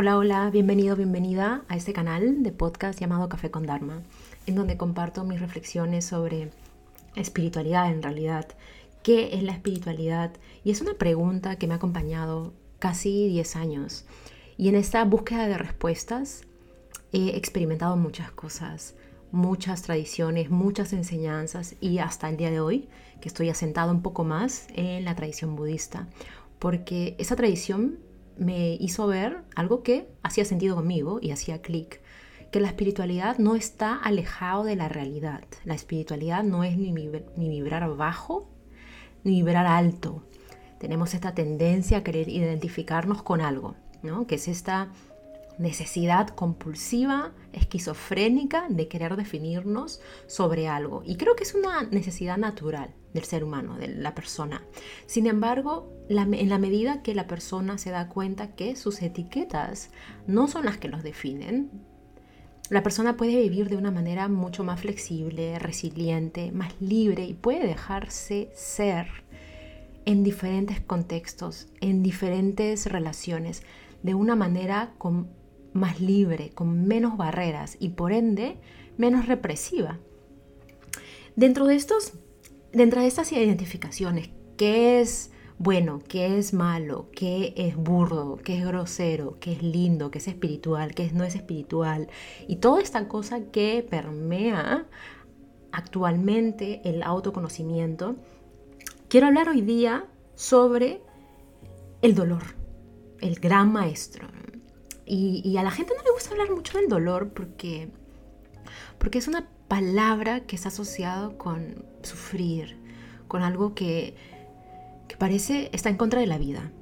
Hola, hola, bienvenido, bienvenida a este canal de podcast llamado Café con Dharma, en donde comparto mis reflexiones sobre espiritualidad en realidad. ¿Qué es la espiritualidad? Y es una pregunta que me ha acompañado casi 10 años. Y en esta búsqueda de respuestas he experimentado muchas cosas, muchas tradiciones, muchas enseñanzas y hasta el día de hoy que estoy asentado un poco más en la tradición budista, porque esa tradición me hizo ver algo que hacía sentido conmigo y hacía clic, que la espiritualidad no está alejado de la realidad. La espiritualidad no es ni, vibrar bajo ni vibrar alto. Tenemos esta tendencia a querer identificarnos con algo, ¿no? que es esta necesidad compulsiva, esquizofrénica de querer definirnos sobre algo. Y creo que es una necesidad natural del ser humano, de la persona. Sin embargo, en la medida que la persona se da cuenta que sus etiquetas no son las que los definen, la persona puede vivir de una manera mucho más flexible, resiliente, más libre y puede dejarse ser en diferentes contextos, en diferentes relaciones, de una manera más libre, con menos barreras y por ende menos represiva. Dentro de estos dentro de estas identificaciones, ¿qué es bueno, qué es malo, qué es burdo, qué es grosero, qué es lindo, qué es espiritual, qué no es espiritual? Y toda esta cosa que permea actualmente el autoconocimiento, quiero hablar hoy día sobre el dolor, el gran maestro. Y, a la gente no le gusta hablar mucho del dolor porque, porque es una palabra que está asociado con sufrir, con algo que, que parece está en contra de la vida.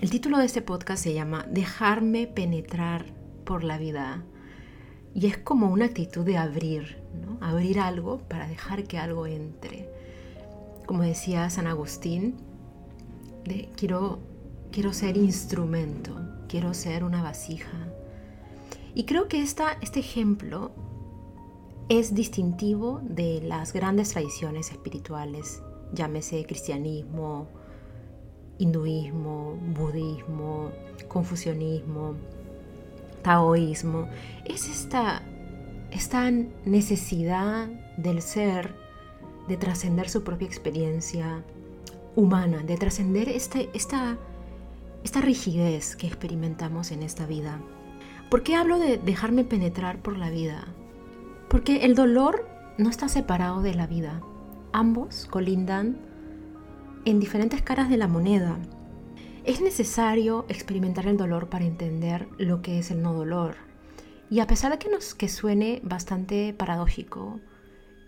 El título de este podcast se llama Dejarme penetrar por la vida. Y es como una actitud de abrir, abrir algo para dejar que algo entre. Como decía San Agustín, quiero, quiero ser instrumento, quiero ser una vasija. Y creo que esta, este ejemplo es distintivo de las grandes tradiciones espirituales, llámese cristianismo, hinduismo, budismo, confucianismo, taoísmo. Es esta, esta necesidad del ser de trascender su propia experiencia humana, de trascender este, esta, esta rigidez que experimentamos en esta vida. ¿Por qué hablo de dejarme penetrar por la vida? Porque el dolor no está separado de la vida. Ambos colindan en diferentes caras de la moneda. Es necesario experimentar el dolor para entender lo que es el no dolor. Y a pesar de que nos que suene bastante paradójico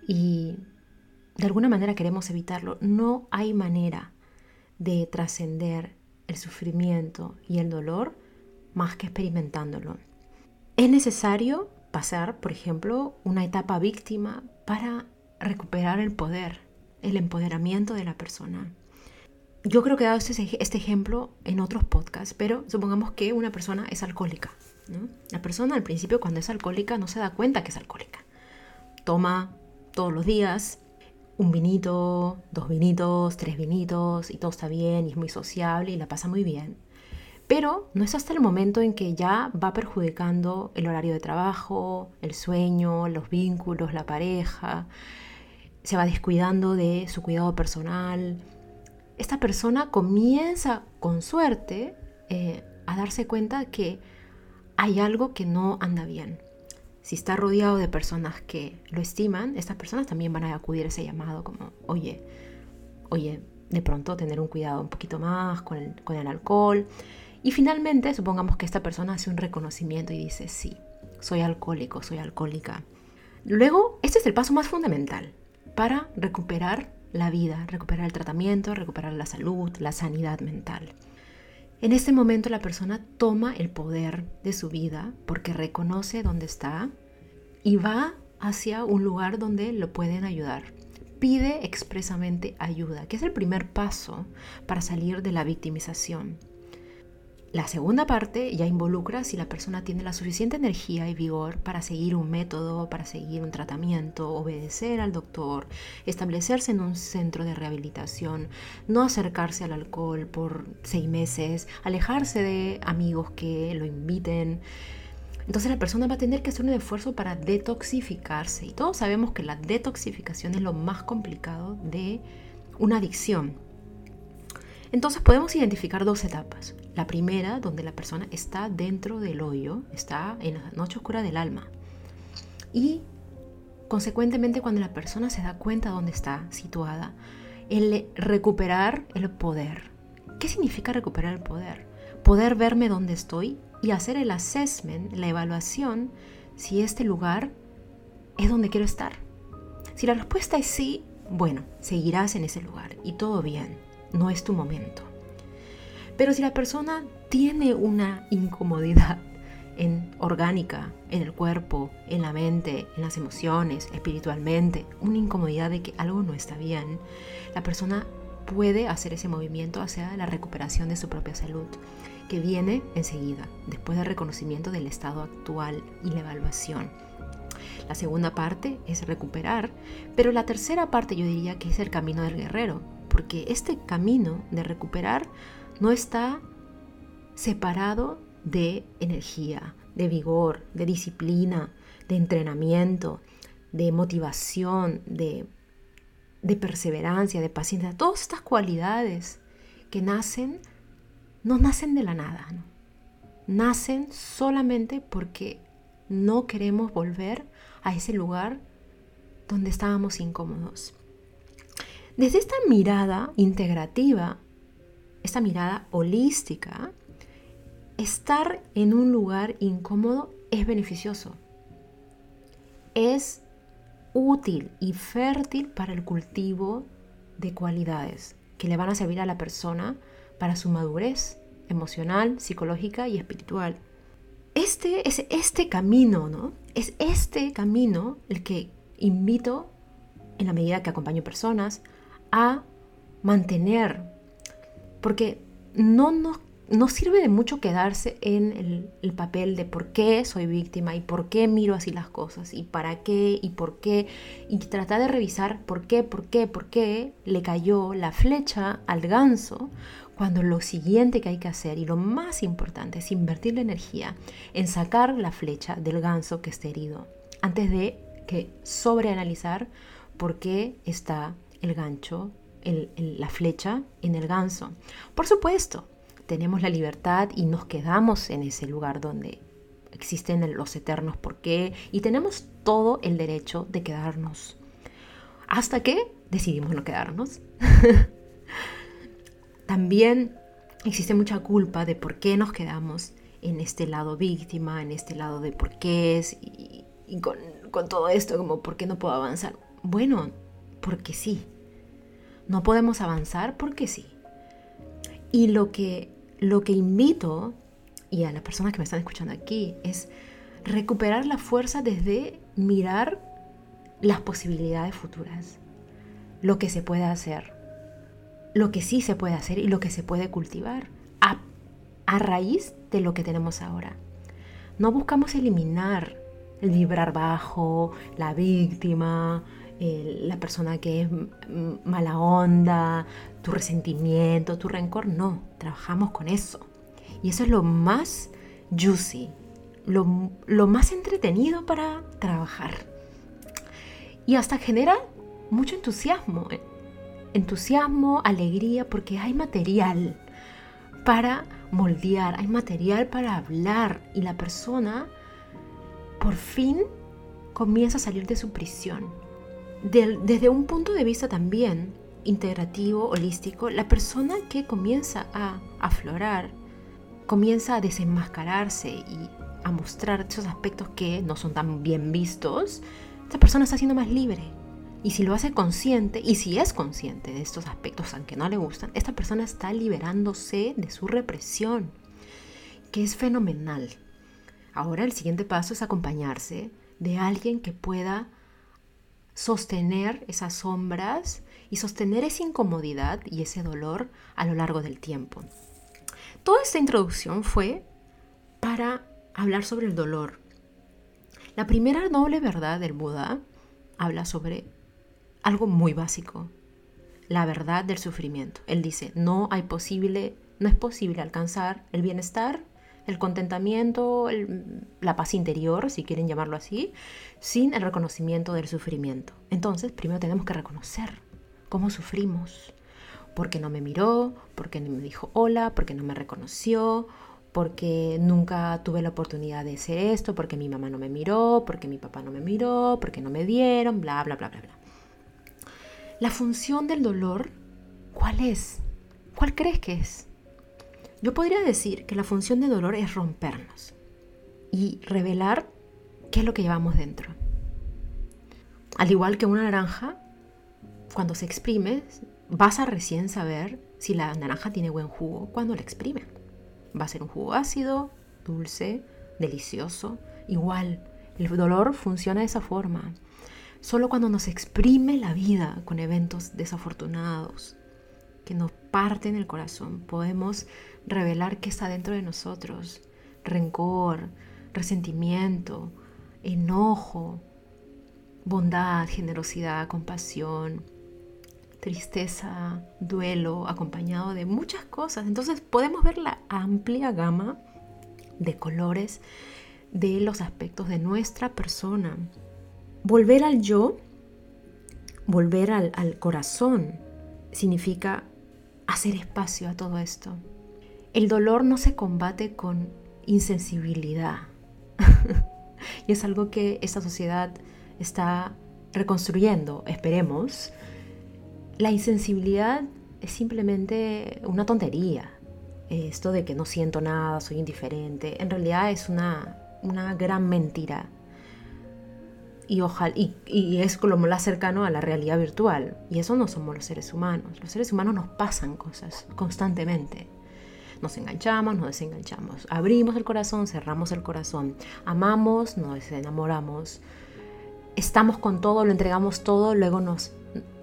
y de alguna manera queremos evitarlo, no hay manera de trascender el sufrimiento y el dolor más que experimentándolo. Es necesario pasar, por ejemplo, una etapa víctima para recuperar el poder, el empoderamiento de la persona. Yo creo que he dado este, este, ejemplo en otros podcasts, pero supongamos que una persona es alcohólica. La persona al principio cuando es alcohólica no se da cuenta que es alcohólica. Toma todos los días un vinito, dos vinitos, tres vinitos y todo está bien y es muy sociable y la pasa muy bien. Pero no es hasta el momento en que ya va perjudicando el horario de trabajo, el sueño, los vínculos, la pareja, se va descuidando de su cuidado personal. Esta persona comienza con suerte eh, a darse cuenta que hay algo que no anda bien. Si está rodeado de personas que lo estiman, estas personas también van a acudir a ese llamado como, oye, oye, de pronto tener un cuidado un poquito más con el, con el alcohol. Y finalmente, supongamos que esta persona hace un reconocimiento y dice, sí, soy alcohólico, soy alcohólica. Luego, este es el paso más fundamental para recuperar la vida, recuperar el tratamiento, recuperar la salud, la sanidad mental. En este momento la persona toma el poder de su vida porque reconoce dónde está y va hacia un lugar donde lo pueden ayudar. Pide expresamente ayuda, que es el primer paso para salir de la victimización. La segunda parte ya involucra si la persona tiene la suficiente energía y vigor para seguir un método, para seguir un tratamiento, obedecer al doctor, establecerse en un centro de rehabilitación, no acercarse al alcohol por seis meses, alejarse de amigos que lo inviten. Entonces la persona va a tener que hacer un esfuerzo para detoxificarse. Y todos sabemos que la detoxificación es lo más complicado de una adicción. Entonces podemos identificar dos etapas. La primera, donde la persona está dentro del hoyo, está en la noche oscura del alma. Y consecuentemente cuando la persona se da cuenta dónde está situada, el recuperar el poder. ¿Qué significa recuperar el poder? Poder verme dónde estoy y hacer el assessment, la evaluación, si este lugar es donde quiero estar. Si la respuesta es sí, bueno, seguirás en ese lugar y todo bien no es tu momento. Pero si la persona tiene una incomodidad en orgánica, en el cuerpo, en la mente, en las emociones, espiritualmente, una incomodidad de que algo no está bien, la persona puede hacer ese movimiento hacia la recuperación de su propia salud, que viene enseguida, después del reconocimiento del estado actual y la evaluación. La segunda parte es recuperar, pero la tercera parte yo diría que es el camino del guerrero, porque este camino de recuperar no está separado de energía, de vigor, de disciplina, de entrenamiento, de motivación, de, perseverancia, de paciencia, todas estas cualidades que nacen, no nacen de la nada, nacen solamente porque no queremos volver a ese lugar donde estábamos incómodos. Desde esta mirada integrativa, esta mirada holística, estar en un lugar incómodo es beneficioso. Es útil y fértil para el cultivo de cualidades que le van a servir a la persona para su madurez emocional, psicológica y espiritual. Este es este camino, ¿no? Es este camino el que invito en la medida que acompaño personas a mantener, porque no no sirve de mucho quedarse en el, el, papel de por qué soy víctima y por qué miro así las cosas y para qué y por qué y tratar de revisar por qué, por qué, por qué le cayó la flecha al ganso cuando lo siguiente que hay que hacer y lo más importante es invertir la energía en sacar la flecha del ganso que esté herido antes de que sobreanalizar por qué está el gancho, la flecha en el ganso. Por supuesto, tenemos la libertad y nos quedamos en ese lugar donde existen los eternos por qué y tenemos todo el derecho de quedarnos. Hasta que decidimos no quedarnos. También existe mucha culpa de por qué nos quedamos en este lado víctima, en este lado de por qué es y, con, con todo esto como por qué no puedo avanzar. Bueno, porque sí. No podemos avanzar porque sí. Y lo que, lo que invito, y a las personas que me están escuchando aquí, es recuperar la fuerza desde mirar las posibilidades futuras, lo que se puede hacer, lo que sí se puede hacer y lo que se puede cultivar a, a raíz de lo que tenemos ahora. No buscamos eliminar el vibrar bajo, la víctima, la persona que es mala onda, tu resentimiento, tu rencor. No, trabajamos con eso. Y eso es lo más juicy, lo, lo más entretenido para trabajar. Y hasta genera mucho entusiasmo. Eh, entusiasmo, alegría, porque hay material para moldear, hay material para hablar y la persona por fin comienza a salir de su prisión desde un punto de vista también integrativo, holístico, la persona que comienza a aflorar, comienza a desenmascararse y a mostrar esos aspectos que no son tan bien vistos, esta persona está siendo más libre. Y si lo hace consciente, y si es consciente de estos aspectos, aunque no le gustan, esta persona está liberándose de su represión, que es fenomenal. Ahora el siguiente paso es acompañarse de alguien que pueda sostener esas sombras y sostener esa incomodidad y ese dolor a lo largo del tiempo. Toda esta introducción fue para hablar sobre el dolor. La primera noble verdad del Buda habla sobre algo muy básico, la verdad del sufrimiento. Él dice, no hay posible, no es posible alcanzar el bienestar, el contentamiento, la paz interior, si quieren llamarlo así, sin el reconocimiento del sufrimiento. Entonces, primero tenemos que reconocer cómo sufrimos. Porque no me miró, porque no me dijo hola, porque no me reconoció, porque nunca tuve la oportunidad de hacer esto, porque mi mamá no me miró, porque mi papá no me miró, porque no me dieron, bla, bla, bla, bla, bla. La función del dolor, ¿cuál es? ¿Cuál crees que es? Yo podría decir que la función del dolor es rompernos y revelar qué es lo que llevamos dentro. Al igual que una naranja, cuando se exprime, vas a recién saber si la naranja tiene buen jugo cuando la exprime. Va a ser un jugo ácido, dulce, delicioso. Igual, el dolor funciona de esa forma. Solo cuando nos exprime la vida con eventos desafortunados, que nos parten el corazón, podemos revelar qué está dentro de nosotros. Rencor, resentimiento, enojo, bondad, generosidad, compasión, tristeza, duelo, acompañado de muchas cosas. Entonces podemos ver la amplia gama de colores de los aspectos de nuestra persona. Volver al yo, volver al, corazón, significa hacer espacio a todo esto. El dolor no se combate con insensibilidad. y es algo que esta sociedad está reconstruyendo, esperemos, la insensibilidad es simplemente una tontería. Esto de que no siento nada, soy indiferente, en realidad es una, gran mentira. Y, ojalá, y, es como lo más cercano a la realidad virtual. Y eso no somos los seres humanos. Los seres humanos nos pasan cosas constantemente. Nos enganchamos, nos desenganchamos. Abrimos el corazón, cerramos el corazón. Amamos, nos enamoramos. Estamos con todo, lo entregamos todo, luego nos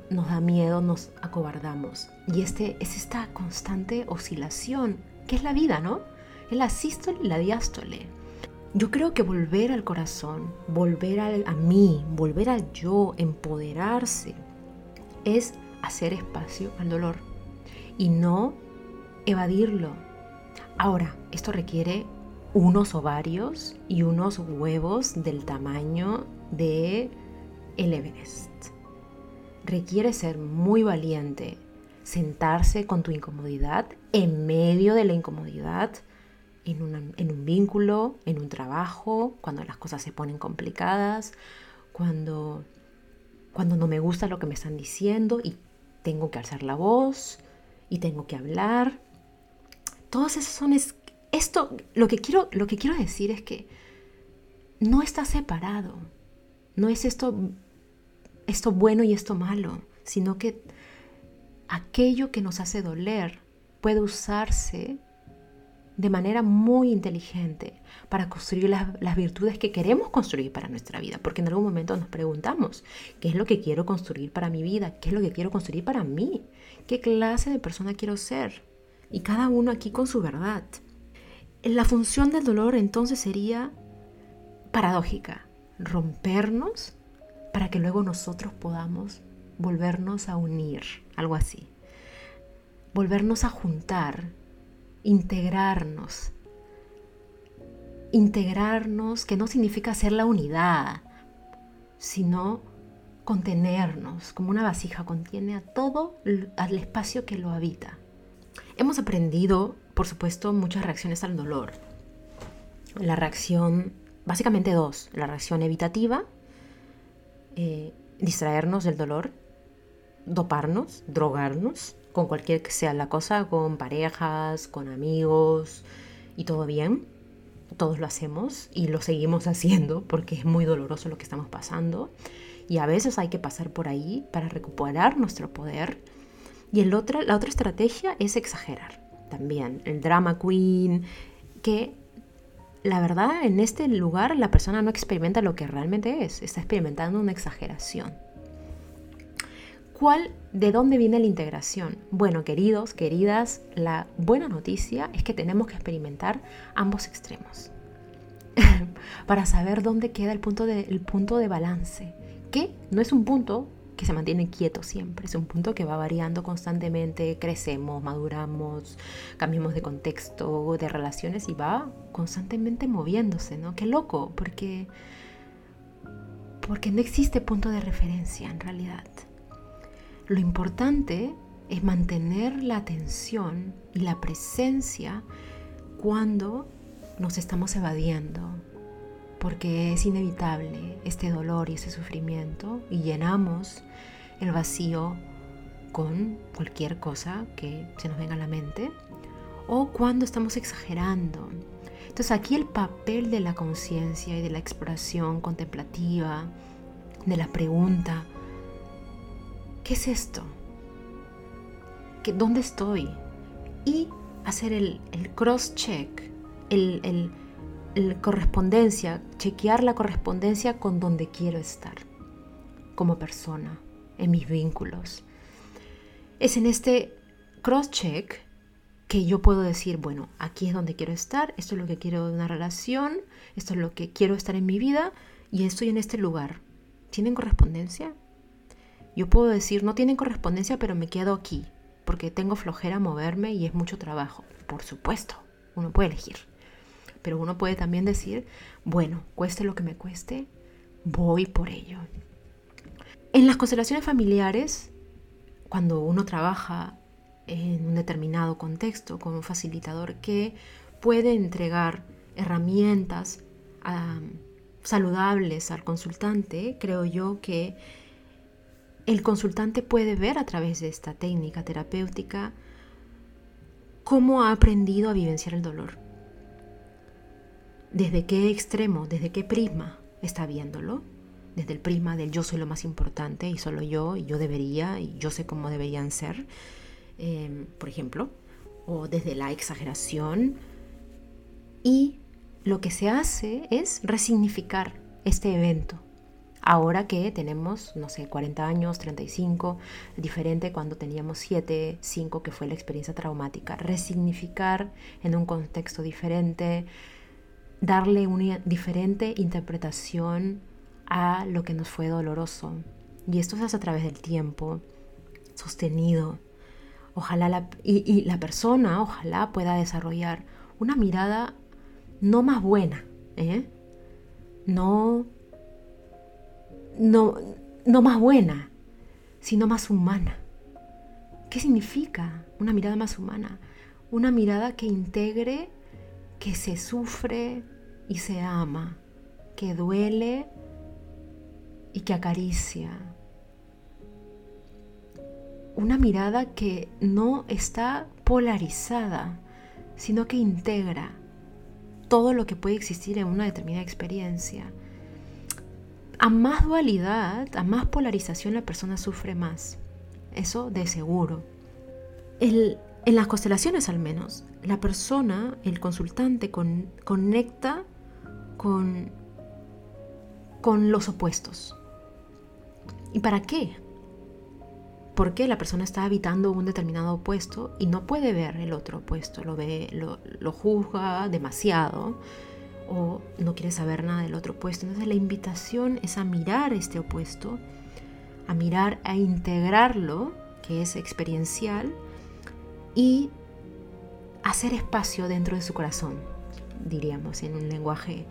nos da miedo, nos acobardamos. Y este, es esta constante oscilación, que es la vida, ¿no? Es la sístole y la diástole. Yo creo que volver al corazón, volver a mí, volver al yo, empoderarse, es hacer espacio al dolor y no evadirlo. Ahora, esto requiere unos ovarios y unos huevos del tamaño de el Everest requiere ser muy valiente, sentarse con tu incomodidad en medio de la incomodidad, en, un vínculo, en un trabajo, cuando las cosas se ponen complicadas, cuando, cuando no me gusta lo que me están diciendo y tengo que alzar la voz y tengo que hablar. Todos esos son... esto, lo que, quiero, lo que quiero decir es que no está separado. No es esto esto bueno y esto malo, sino que aquello que nos hace doler puede usarse de manera muy inteligente para construir las, las, virtudes que queremos construir para nuestra vida, porque en algún momento nos preguntamos, ¿qué es lo que quiero construir para mi vida? ¿Qué es lo que quiero construir para mí? ¿Qué clase de persona quiero ser? Y cada uno aquí con su verdad. La función del dolor entonces sería paradójica, rompernos para que luego nosotros podamos volvernos a unir, algo así. Volvernos a juntar, integrarnos. Integrarnos, que no significa ser la unidad, sino contenernos, como una vasija contiene a todo el espacio que lo habita. Hemos aprendido, por supuesto, muchas reacciones al dolor. La reacción, básicamente dos, la reacción evitativa eh, distraernos del dolor, doparnos, drogarnos, con cualquier que sea la cosa, con parejas, con amigos y todo bien. Todos lo hacemos y lo seguimos haciendo porque es muy doloroso lo que estamos pasando. Y a veces hay que pasar por ahí para recuperar nuestro poder. Y el la otra estrategia es exagerar también. El drama queen, que la verdad, en este lugar la persona no experimenta lo que realmente es, está experimentando una exageración. ¿Cuál, ¿De dónde viene la integración? Bueno, queridos, queridas, la buena noticia es que tenemos que experimentar ambos extremos para saber dónde queda el punto, de, el punto de balance, que no es un punto que se mantiene quieto siempre, es un punto que va variando constantemente, crecemos, maduramos, cambiamos de contexto, de relaciones y va constantemente moviéndose, ¿no? Qué loco, porque, porque no existe punto de referencia en realidad. Lo importante es mantener la atención y la presencia cuando nos estamos evadiendo, porque es inevitable este dolor y ese sufrimiento y llenamos el vacío con cualquier cosa que se nos venga a la mente o cuando estamos exagerando. Entonces aquí el papel de la conciencia y de la exploración contemplativa, de la pregunta, ¿qué es esto? ¿Qué, ¿Dónde estoy? Y hacer el, cross-check, el correspondencia, chequear la correspondencia con donde quiero estar como persona, en mis vínculos. Es en este cross-check que yo puedo decir, bueno, aquí es donde quiero estar, esto es lo que quiero de una relación, esto es lo que quiero estar en mi vida y estoy en este lugar. ¿Tienen correspondencia? Yo puedo decir, no tienen correspondencia, pero me quedo aquí, porque tengo flojera moverme y es mucho trabajo. Por supuesto, uno puede elegir. Pero uno puede también decir, bueno, cueste lo que me cueste, voy por ello. En las constelaciones familiares, cuando uno trabaja en un determinado contexto con un facilitador que puede entregar herramientas saludables al consultante, creo yo que el consultante puede ver a través de esta técnica terapéutica cómo ha aprendido a vivenciar el dolor desde qué extremo, desde qué prisma está viéndolo. Desde el prisma del yo soy lo más importante y solo yo, y yo debería, y yo sé cómo deberían ser, em, por ejemplo. O desde la exageración. Y lo que se hace es resignificar este evento. Ahora que tenemos, no sé, 40 años, 35, diferente cuando teníamos 7, 5, que fue la experiencia traumática. Resignificar en un contexto diferente, darle una diferente interpretación a lo que nos fue doloroso. Y esto se hace a través del tiempo, sostenido. Ojalá la, y, la persona, ojalá pueda desarrollar una mirada no más buena, ¿eh? no, no, no más buena, sino más humana. ¿Qué significa una mirada más humana? Una mirada que integre que se sufre y se ama, que duele y que acaricia. Una mirada que no está polarizada, sino que integra todo lo que puede existir en una determinada experiencia. A más dualidad, a más polarización la persona sufre más. Eso de seguro. En las constelaciones al menos, la persona, el consultante, conecta con, con los opuestos. ¿Y para qué? Porque la persona está habitando un determinado opuesto y no puede ver el otro opuesto, lo ve, lo, lo juzga demasiado o no quiere saber nada del otro opuesto. Entonces la invitación es a mirar este opuesto, a mirar, a integrarlo, que es experiencial, y hacer espacio dentro de su corazón, diríamos, en un lenguaje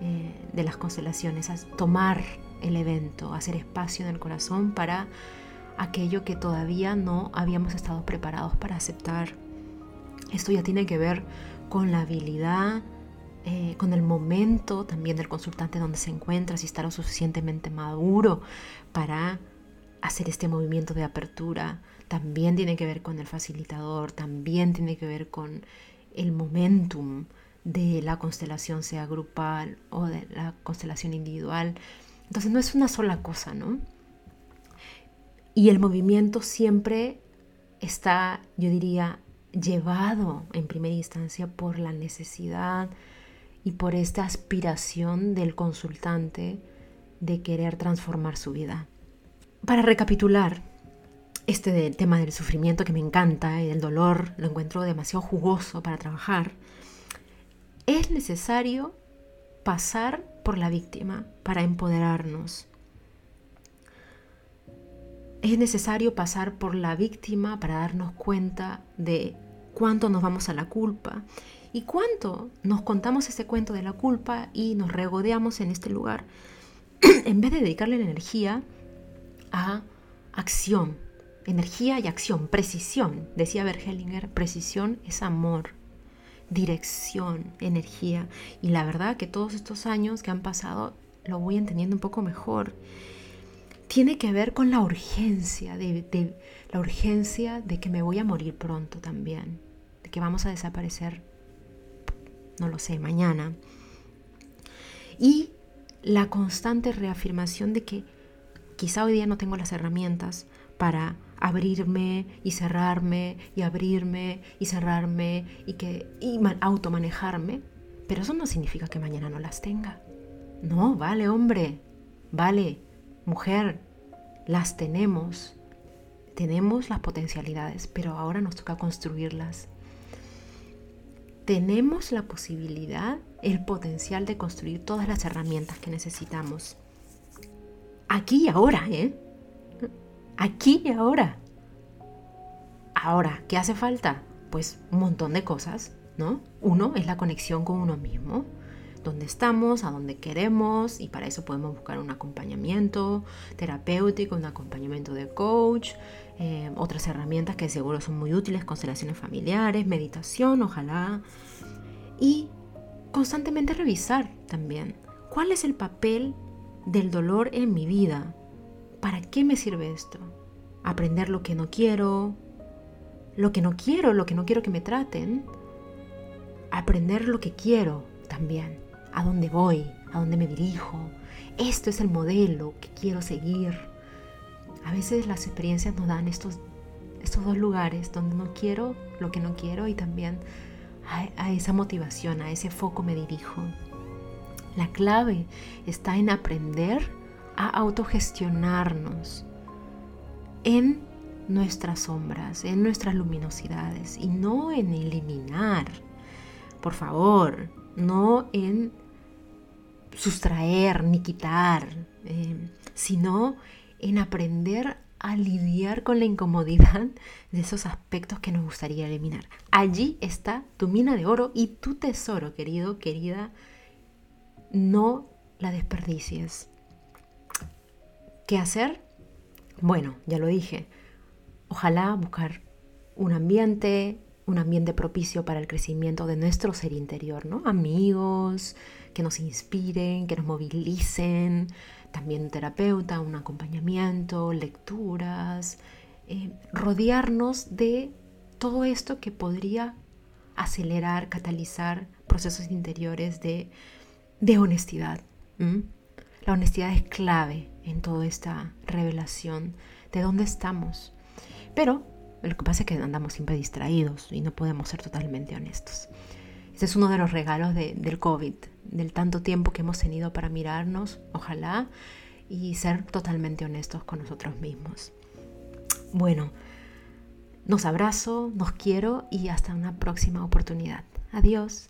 eh, de las constelaciones, tomar el evento, hacer espacio en el corazón para aquello que todavía no habíamos estado preparados para aceptar. Esto ya tiene que ver con la habilidad, eh, con el momento también del consultante donde se encuentra, si está lo suficientemente maduro para hacer este movimiento de apertura, también tiene que ver con el facilitador, también tiene que ver con el momentum de la constelación, sea grupal o de la constelación individual. Entonces no es una sola cosa, ¿no? Y el movimiento siempre está, yo diría, llevado en primera instancia por la necesidad y por esta aspiración del consultante de querer transformar su vida. Para recapitular, este tema del sufrimiento que me encanta y del dolor lo encuentro demasiado jugoso para trabajar, es necesario pasar por la víctima para empoderarnos. Es necesario pasar por la víctima para darnos cuenta de cuánto nos vamos a la culpa y cuánto nos contamos ese cuento de la culpa y nos regodeamos en este lugar en vez de dedicarle la energía a acción, energía y acción, precisión. Decía Bergelinger, precisión es amor, dirección, energía. Y la verdad que todos estos años que han pasado lo voy entendiendo un poco mejor. Tiene que ver con la urgencia, de, la urgencia de que me voy a morir pronto también, de que vamos a desaparecer, no lo sé, mañana. Y la constante reafirmación de que quizá hoy día no tengo las herramientas para abrirme y cerrarme y abrirme y cerrarme y que y automanejarme, pero eso no significa que mañana no las tenga. No, vale, hombre, vale, mujer, las tenemos. Tenemos las potencialidades, pero ahora nos toca construirlas. Tenemos la posibilidad, el potencial de construir todas las herramientas que necesitamos. Aquí y ahora, ¿eh? aquí y ahora. Ahora, ¿qué hace falta? Pues un montón de cosas, ¿no? Uno es la conexión con uno mismo, dónde estamos, a dónde queremos, y para eso podemos buscar un acompañamiento terapéutico, un acompañamiento de coach, eh, otras herramientas que seguro son muy útiles, constelaciones familiares, meditación, ojalá, y constantemente revisar también cuál es el papel del dolor en mi vida, ¿Para qué me sirve esto? Aprender lo que no quiero, lo que no quiero, lo que no quiero que me traten. Aprender lo que quiero también, a dónde voy, a dónde me dirijo. Esto es el modelo que quiero seguir. A veces las experiencias nos dan estos, estos dos lugares donde no quiero lo que no quiero y también a, a esa motivación, a ese foco me dirijo. La clave está en aprender a autogestionarnos en nuestras sombras, en nuestras luminosidades y no en eliminar, por favor, no en sustraer ni quitar, eh, sino en aprender a lidiar con la incomodidad de esos aspectos que nos gustaría eliminar. Allí está tu mina de oro y tu tesoro, querido, querida. No la desperdicies. ¿Qué hacer? Bueno, ya lo dije. Ojalá buscar un ambiente, un ambiente propicio para el crecimiento de nuestro ser interior, ¿no? Amigos que nos inspiren, que nos movilicen, también un terapeuta, un acompañamiento, lecturas, eh, rodearnos de todo esto que podría acelerar, catalizar procesos interiores de, honestidad. La honestidad es clave en toda esta revelación de dónde estamos. Pero lo que pasa es que andamos siempre distraídos y no podemos ser totalmente honestos. Ese es uno de los regalos del COVID, del tanto tiempo que hemos tenido para mirarnos, ojalá, y ser totalmente honestos con nosotros mismos. Bueno, nos abrazo, nos quiero y hasta una próxima oportunidad. Adiós.